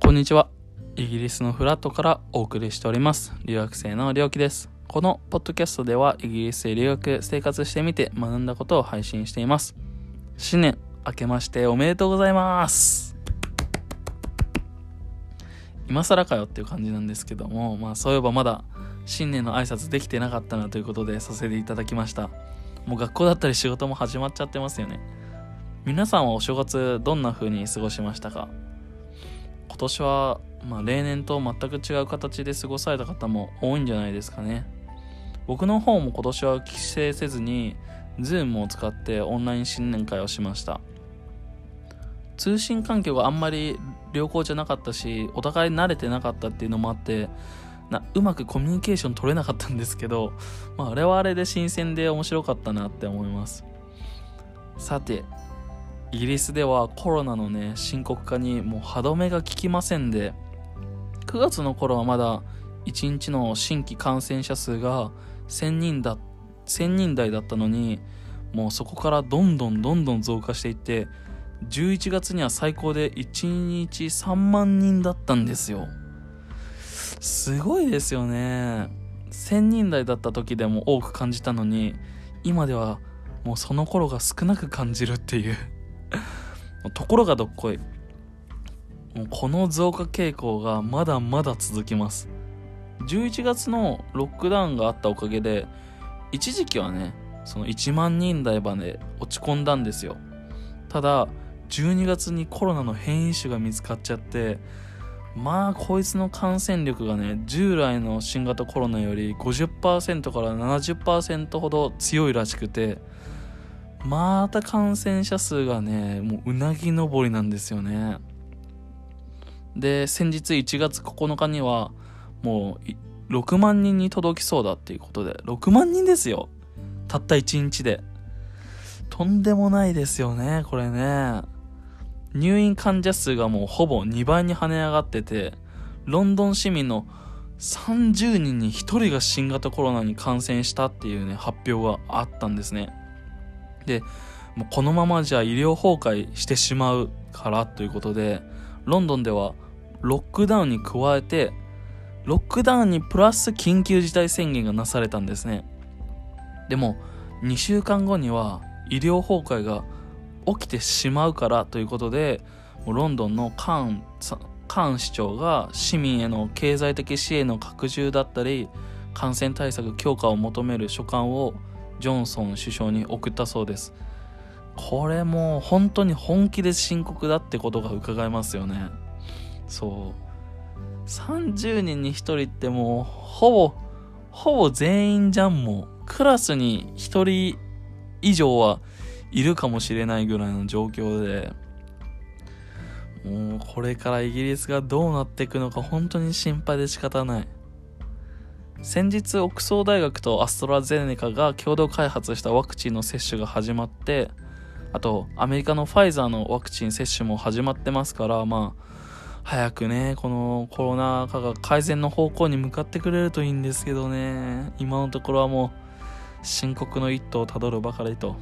こんにちは。イギリスのフラットからお送りしております。留学生のりょうきです。このポッドキャストではイギリスへ留学、生活してみて学んだことを配信しています。新年明けましておめでとうございます。今更かよっていう感じなんですけども、まあそういえばまだ新年の挨拶できてなかったなということでさせていただきました。もう学校だったり仕事も始まっちゃってますよね。皆さんはお正月どんな風に過ごしましたか？今年は、まあ、例年と全く違う形で過ごされた方も多いんじゃないですかね。僕の方も今年は帰省せずに Zoom を使ってオンライン新年会をしました。通信環境があんまり良好じゃなかったしお互い慣れてなかったっていうのもあってなうまくコミュニケーション取れなかったんですけど、まあ、あれはあれで新鮮で面白かったなって思います。さてイギリスではコロナのね深刻化にもう歯止めが効きませんで9月の頃はまだ1日の新規感染者数が1000人だ1000人台だったのにもうそこからどんどんどんどん増加していって11月には最高で1日3万人だったんですよ。すごいですよね。1000人台だった時でも多く感じたのに今ではもうその頃が少なく感じるっていう。ところがどっこい。もうこの増加傾向がまだまだ続きます。11月のロックダウンがあったおかげで一時期はねその1万人台まで落ち込んだんですよ。ただ12月にコロナの変異種が見つかっちゃってまあこいつの感染力がね従来の新型コロナより50%から70%ほど強いらしくてまた感染者数がねもううなぎ登りなんですよね。で先日1月9日にはもう6万人に届きそうだっていうことで。6万人ですよ。たった1日で。とんでもないですよねこれね。入院患者数がもうほぼ2倍に跳ね上がっててロンドン市民の30人に1人が新型コロナに感染したっていうね発表があったんですね。でもうこのままじゃ医療崩壊してしまうからということでロンドンではロックダウンに加えてロックダウンにプラス緊急事態宣言がなされたんですね。でも2週間後には医療崩壊が起きてしまうからということでもうロンドンのカーンカーン市長が市民への経済的支援の拡充だったり感染対策強化を求める書簡をジョンソン首相に送ったそうです。これもう本当に本気で深刻だってことが伺えますよね。そう。30人に1人ってもうほぼほぼ全員じゃんもうクラスに1人以上はいるかもしれないぐらいの状況でもうこれからイギリスがどうなっていくのか本当に心配で仕方ない。先日オックスフォード大学とアストラゼネカが共同開発したワクチンの接種が始まってあとアメリカのファイザーのワクチン接種も始まってますからまあ早くねこのコロナ禍が改善の方向に向かってくれるといいんですけどね。今のところはもう深刻の一途をたどるばかりと。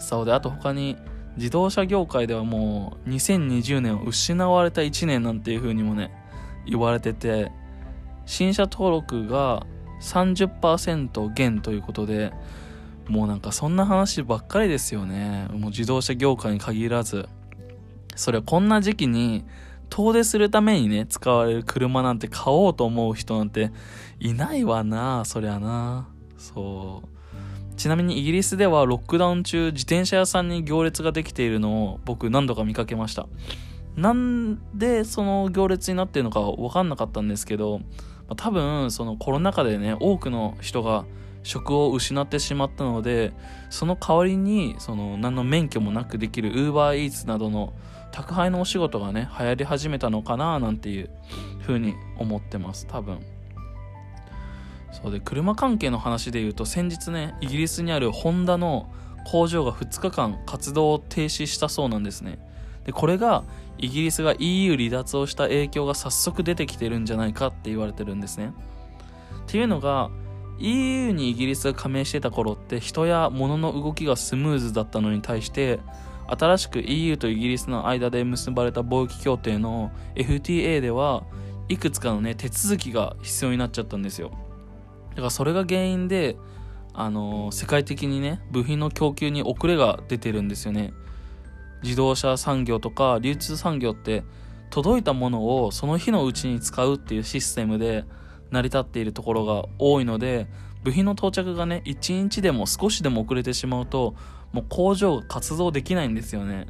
そうであと他に自動車業界ではもう2020年を失われた1年なんていう風にもね言われてて新車登録が30%減ということでもうなんかそんな話ばっかりですよね。もう自動車業界に限らず。それこんな時期に遠出するためにね使われる車なんて買おうと思う人なんていないわなそりゃな。そう。ちなみにイギリスではロックダウン中自転車屋さんに行列ができているのを僕何度か見かけました。なんでその行列になってるのか分かんなかったんですけど多分そのコロナ禍でね多くの人が職を失ってしまったのでその代わりにその何の免許もなくできる UberEats などの宅配のお仕事がね流行り始めたのかななんていう風に思ってます多分。そうで車関係の話で言うと先日ねイギリスにあるホンダの工場が2日間活動を停止したそうなんですね。でこれがイギリスが EU 離脱をした影響が早速出てきてるんじゃないかって言われてるんですね。っていうのが EU にイギリスが加盟してた頃って人や物の動きがスムーズだったのに対して新しく EU とイギリスの間で結ばれた貿易協定の FTA ではいくつかのね手続きが必要になっちゃったんですよ。だからそれが原因であの世界的にね部品の供給に遅れが出てるんですよね。自動車産業とか流通産業って届いたものをその日のうちに使うっていうシステムで成り立っているところが多いので部品の到着がね1日でも少しでも遅れてしまうともう工場が活動できないんですよね。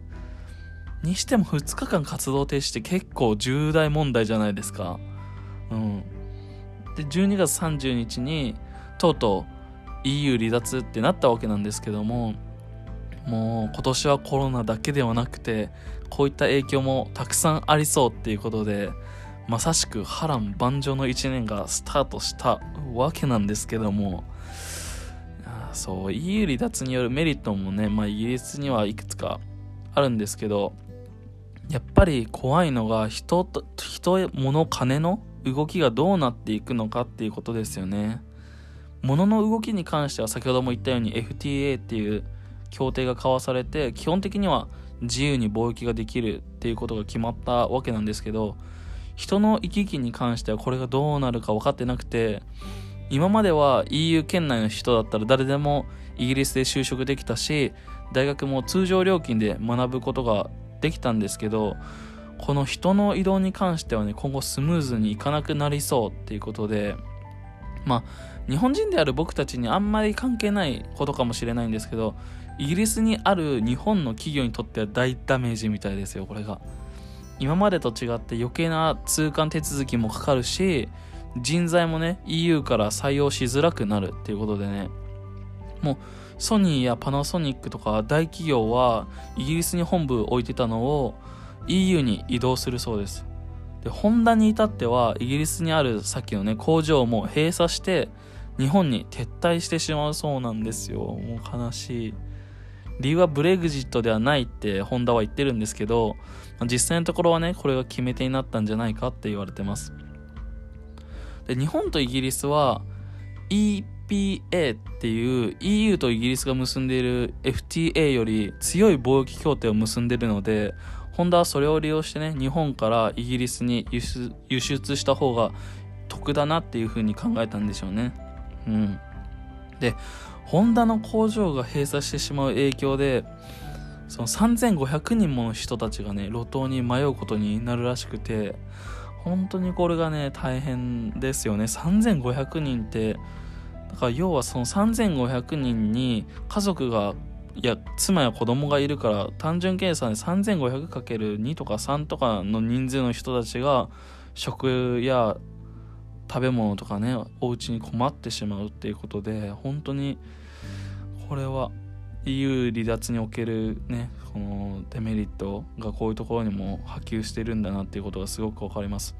にしても2日間活動停止って結構重大問題じゃないですか。うん。で12月30日にとうとう EU 離脱ってなったわけなんですけどももう今年はコロナだけではなくてこういった影響もたくさんありそうっていうことでまさしく波乱万丈の1年がスタートしたわけなんですけどもそう EU 離脱によるメリットもね、まあ、イギリスにはいくつかあるんですけどやっぱり怖いのが人と人物金の動きがどうなっていくのかっていうことですよね。物の動きに関しては先ほども言ったように FTA っていう協定が交わされて基本的には自由に貿易ができるっていうことが決まったわけなんですけど人の行き来に関してはこれがどうなるか分かってなくて今までは EU 圏内の人だったら誰でもイギリスで就職できたし大学も通常料金で学ぶことができたんですけどこの人の移動に関してはね今後スムーズにいかなくなりそうっていうことでまあ日本人である僕たちにあんまり関係ないことかもしれないんですけどイギリスにある日本の企業にとっては大ダメージみたいですよこれが。今までと違って余計な通関手続きもかかるし人材もね EU から採用しづらくなるっていうことでね。もうソニーやパナソニックとか大企業はイギリスに本部置いてたのを EU に移動するそうです。でホンダに至ってはイギリスにあるさっきのね工場も閉鎖して日本に撤退してしまうそうなんですよ。もう悲しい。理由はブレグジットではないってホンダは言ってるんですけど実際のところはねこれが決め手になったんじゃないかって言われてます。で日本とイギリスは EPA っていう EU とイギリスが結んでいる FTA より強い貿易協定を結んでるのでホンダはそれを利用してね日本からイギリスに輸出輸出した方が得だなっていう風に考えたんでしょうね。うん。でホンダの工場が閉鎖してしまう影響でその3500人もの人たちがね路頭に迷うことになるらしくて本当にこれがね大変ですよね。3500人ってだから要はその3500人に家族がいや妻や子供がいるから単純計算で 3500×2 とか3とかの人数の人たちが食や食べ物とかねお家に困ってしまうっていうことで本当にこれは EU 離脱におけるねこのデメリットがこういうところにも波及してるんだなっていうことがすごく分かります。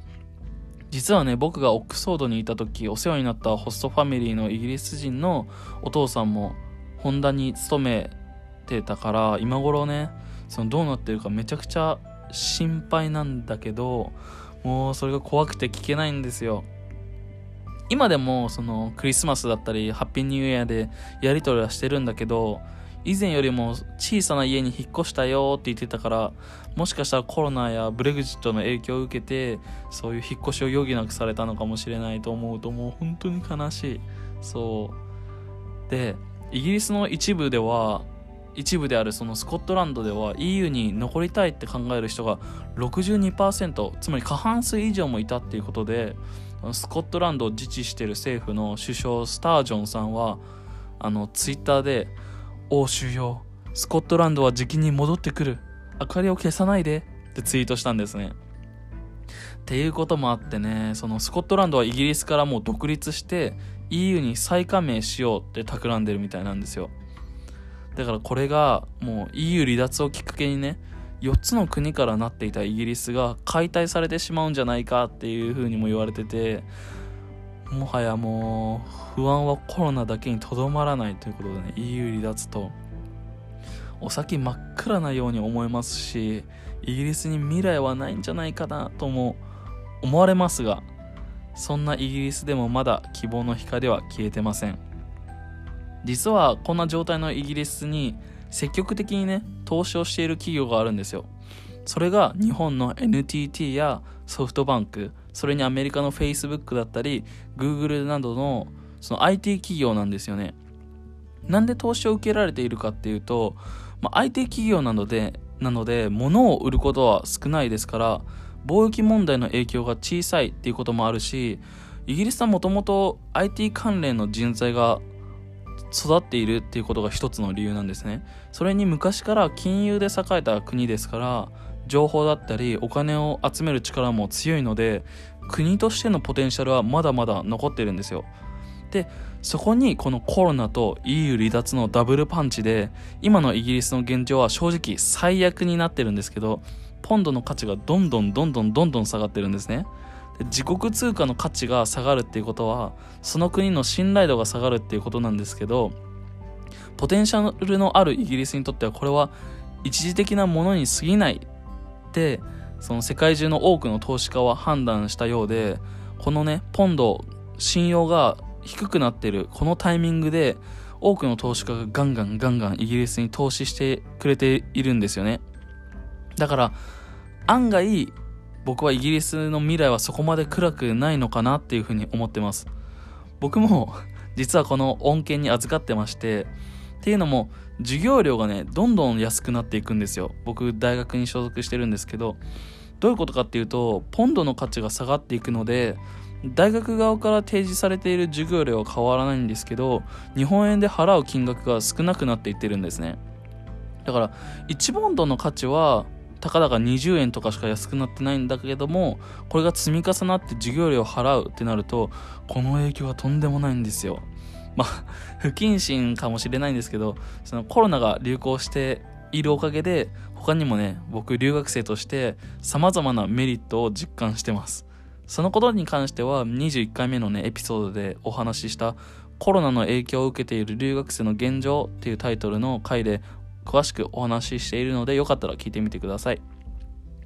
実はね僕がオックスフォードにいた時お世話になったホストファミリーのイギリス人のお父さんもホンダに勤めてたから今頃ねそのどうなってるかめちゃくちゃ心配なんだけどもうそれが怖くて聞けないんですよ。今でもそのクリスマスだったりハッピーニューイヤーでやり取りはしてるんだけど以前よりも小さな家に引っ越したよって言ってたからもしかしたらコロナやブレグジットの影響を受けてそういう引っ越しを余儀なくされたのかもしれないと思うともう本当に悲しい。そう。でイギリスの一部では一部であるそのスコットランドでは EU に残りたいって考える人が62%つまり過半数以上もいたっていうことでスコットランドを自治している政府の首相スタージョンさんはあのツイッターで「欧州よスコットランドは時期に戻ってくる。明かりを消さないで」ってツイートしたんですね。っていうこともあってねそのスコットランドはイギリスからもう独立して EU に再加盟しようって企んでるみたいなんですよ。だからこれがもう EU 離脱をきっかけにね4つの国からなっていたイギリスが解体されてしまうんじゃないかっていうふうにも言われててもはやもう不安はコロナだけにとどまらないということでね EU 離脱とお先真っ暗なように思えますしイギリスに未来はないんじゃないかなとも思われますがそんなイギリスでもまだ希望の光は消えてません。実はこんな状態のイギリスに積極的にね投資をしている企業があるんですよ。それが日本の NTT やソフトバンクそれにアメリカの Facebook だったり Google などのその IT 企業なんですよね。なんで投資を受けられているかっていうと、まあ、IT 企業なのでなので物を売ることは少ないですから貿易問題の影響が小さいっていうこともあるしイギリスはもともと IT 関連の人材が育っているっていうことが一つの理由なんですね。それに昔から金融で栄えた国ですから情報だったりお金を集める力も強いので国としてのポテンシャルはまだまだ残ってるんですよ。でそこにこのコロナと EU 離脱のダブルパンチで今のイギリスの現状は正直最悪になってるんですけどポンドの価値がどんどんどんどんどんどん下がってるんですね。自国通貨の価値が下がるっていうことはその国の信頼度が下がるっていうことなんですけどポテンシャルのあるイギリスにとってはこれは一時的なものに過ぎないってその世界中の多くの投資家は判断したようでこのねポンド信用が低くなってるこのタイミングで多くの投資家がガンガンガンガンイギリスに投資してくれているんですよね。だから案外僕はイギリスの未来はそこまで暗くないのかなっていうふうに思ってます。僕も 実はこの恩恵に預かってましてっていうのも授業料がねどんどん安くなっていくんですよ。僕大学に所属してるんですけど。どういうことかっていうとポンドの価値が下がっていくので大学側から提示されている授業料は変わらないんですけど日本円で払う金額が少なくなっていってるんですね。だから1ポンドの価値はたかだか20円とかしか安くなってないんだけれどもこれが積み重なって授業料を払うってなるとこの影響はとんでもないんですよ。まあ不謹慎かもしれないんですけどそのコロナが流行しているおかげで他にもね僕留学生として様々なメリットを実感してます。そのことに関しては21回目のねエピソードでお話ししたコロナの影響を受けている留学生の現状っていうタイトルの回で詳しくお話ししているのでよかったら聞いてみてください。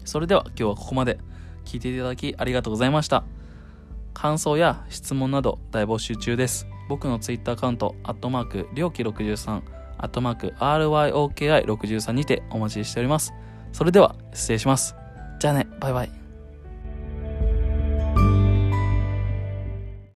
それでは今日はここまで聞いていただきありがとうございました。感想や質問など大募集中です。僕の Twitter アカウントアットマークりょうき63アットマーク RYOKI63 にてお待ちしております。それでは失礼します。じゃあねバイバイ。